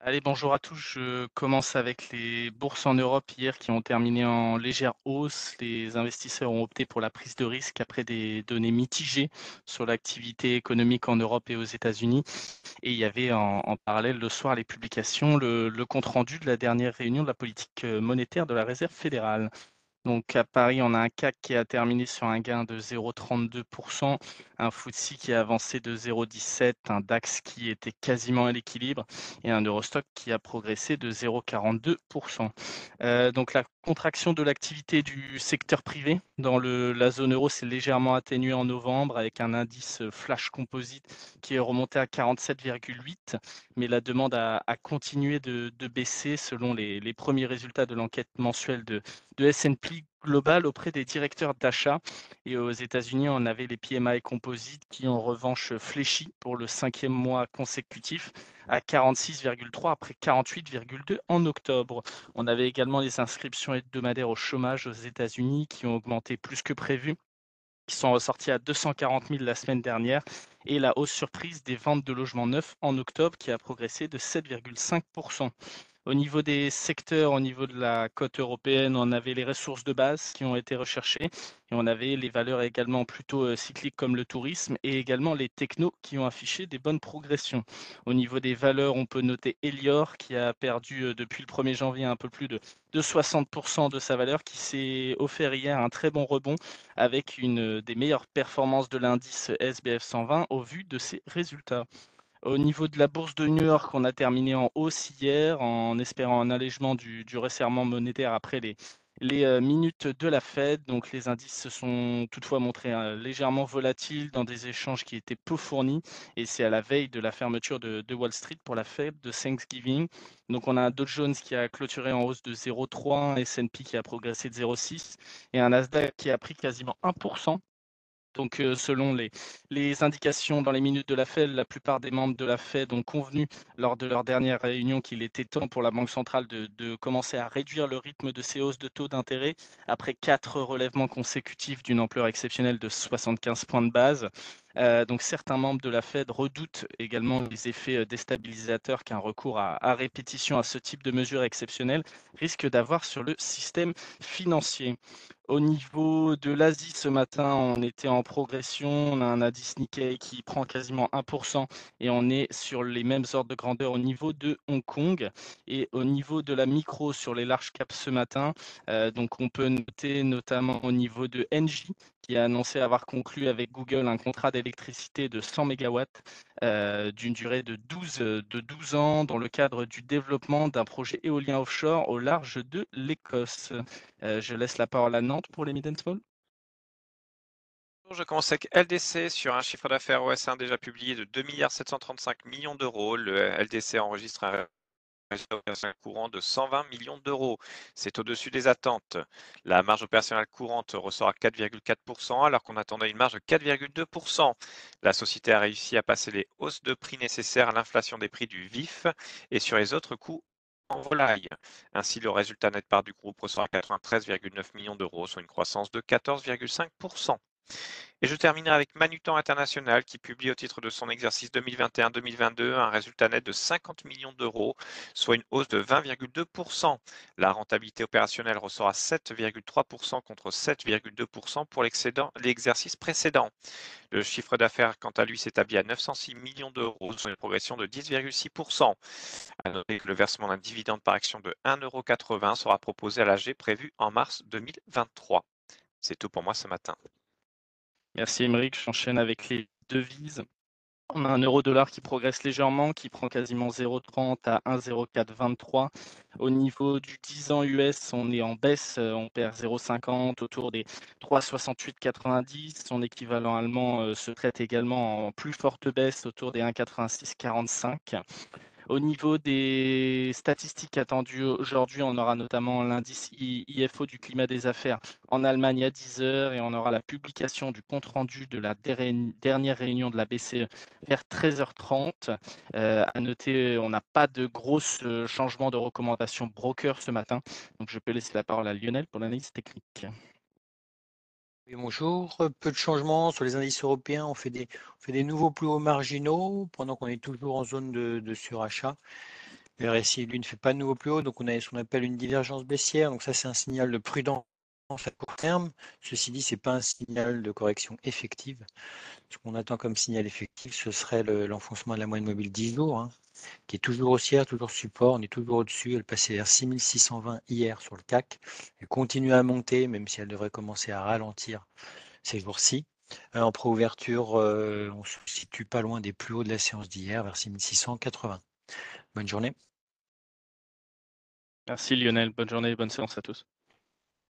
Allez, bonjour à tous. Je commence avec les bourses en Europe hier qui ont terminé en légère hausse. Les investisseurs ont opté pour la prise de risque après des données mitigées sur l'activité économique en Europe et aux États-Unis. Et il y avait en, parallèle le soir les publications, le, le compte-rendu de la dernière réunion de la politique monétaire de la Réserve fédérale. Donc à Paris, on a un CAC qui a terminé sur un gain de 0,32%, un FTSE qui a avancé de 0,17%, un DAX qui était quasiment à l'équilibre et un Eurostock qui a progressé de 0,42%. Euh, donc la contraction de l'activité du secteur privé dans la zone euro s'est légèrement atténuée en novembre avec un indice flash composite qui est remonté à 47,8, mais la demande a, continué de, baisser selon les, les premiers résultats de l'enquête mensuelle de, de S&P global auprès des directeurs d'achat. Et aux États-Unis, on avait les PMI composites qui, en revanche, fléchi pour le cinquième mois consécutif à 46,3 après 48,2 en octobre. On avait également les inscriptions hebdomadaires au chômage aux États-Unis qui ont augmenté plus que prévu qui sont ressortis à 240 000 la semaine dernière, et la hausse surprise des ventes de logements neufs en octobre qui a progressé de 7,5%. Au niveau des secteurs, au niveau de la côte européenne, on avait les ressources de base qui ont été recherchées et on avait les valeurs également plutôt euh, cycliques comme le tourisme et également les technos qui ont affiché des bonnes progressions. Au niveau des valeurs, on peut noter Elior qui a perdu euh, depuis le 1er janvier un peu plus de, de 60% de sa valeur, qui s'est offert hier un très bon rebond avec une des meilleures performances de l'indice SBF 120 au vu de ses résultats. Au niveau de la bourse de New York, on a terminé en hausse hier en espérant un allègement du, resserrement monétaire après les, euh, minutes de la Fed. Donc les indices se sont toutefois montrés hein, légèrement volatiles dans des échanges qui étaient peu fournis et c'est à la veille de la fermeture de, de, Wall Street pour la Fed de Thanksgiving. Donc on a un Dow Jones qui a clôturé en hausse de 0,3, un S&P qui a progressé de 0,6 et un Nasdaq qui a pris quasiment 1%. Donc, euh, selon les, indications dans les minutes de la Fed, la plupart des membres de la Fed ont convenu lors de leur dernière réunion qu'il était temps pour la Banque centrale de, commencer à réduire le rythme de ces hausses de taux d'intérêt après quatre relèvements consécutifs d'une ampleur exceptionnelle de 75 points de base. Euh, donc certains membres de la Fed redoutent également les effets déstabilisateurs qu'un recours à, répétition à ce type de mesures exceptionnelles risque d'avoir sur le système financier. Au niveau de l'Asie ce matin, on était en progression. On a un indice Nikkei qui prend quasiment 1% et on est sur les mêmes ordres de grandeur au niveau de Hong Kong. Et au niveau de la micro sur les large caps ce matin, euh, donc on peut noter notamment au niveau de Engie qui a annoncé avoir conclu avec Google un contrat d'électricité de 100 MW euh, d'une durée de 12, de 12 ans dans le cadre du développement d'un projet éolien offshore au large de l'Écosse. Euh, je laisse la parole à Nantes pour les mid. Je commence avec LDC sur un chiffre d'affaires OS1 déjà publié de 2 735 millions d'euros. Le LDC enregistre un opérationnel courant de 120 millions d'euros. C'est au-dessus des attentes. La marge opérationnelle courante ressort à 4,4% alors qu'on attendait une marge de 4,2%. La société a réussi à passer les hausses de prix nécessaires à l'inflation des prix du vif et sur les autres coûts en volaille. Ainsi, le résultat net part du groupe ressort à 93,9 millions d'euros, soit une croissance de 14,5%. Et je terminerai avec Manutan International qui publie au titre de son exercice 2021-2022 un résultat net de 50 millions d'euros, soit une hausse de 20,2%. La rentabilité opérationnelle ressort à 7,3% contre 7,2% pour l'exercice précédent. Le chiffre d'affaires, quant à lui, s'établit à 906 millions d'euros, soit une progression de 10,6%. À noter que le versement d'un dividende par action de 1,80€ sera proposé à l'AG prévu en mars 2023. C'est tout pour moi ce matin. Merci Émeric, j'enchaîne avec les devises. On a un euro-dollar qui progresse légèrement, qui prend quasiment 0,30 à 1,0423. Au niveau du 10 ans US, on est en baisse, euh, on perd 0,50 autour des 3,68,90. Son équivalent allemand euh, se traite également en plus forte baisse autour des 1,86,45. Au niveau des statistiques attendues aujourd'hui, on aura notamment l'indice IFO du climat des affaires en Allemagne à 10 heures et on aura la publication du compte-rendu de la dernière réunion de la BCE vers 13h30. Euh, à noter, on n'a pas de gros euh, changements de recommandations broker ce matin. Donc je peux laisser la parole à Lionel pour l'analyse technique. Bonjour. Peu de changements sur les indices européens. On fait des, nouveaux plus hauts marginaux pendant qu'on est toujours en zone de, surachat. Le RSI, lui, ne fait pas de nouveau plus haut, donc on a ce qu'on appelle une divergence baissière. Donc ça, c'est un signal de prudence à court terme. Ceci dit, ce n'est pas un signal de correction effective. Ce qu'on attend comme signal effectif, ce serait l'enfoncement de la moyenne mobile 10 jours, hein, qui est toujours haussière, toujours support. On est toujours au-dessus. Elle passait vers 6620 hier sur le CAC. Elle continue à monter, même si elle devrait commencer à ralentir ces jours-ci. Euh, en préouverture, euh, on se situe pas loin des plus hauts de la séance d'hier, vers 6680. Bonne journée. Merci Lionel, bonne journée, bonne séance à tous.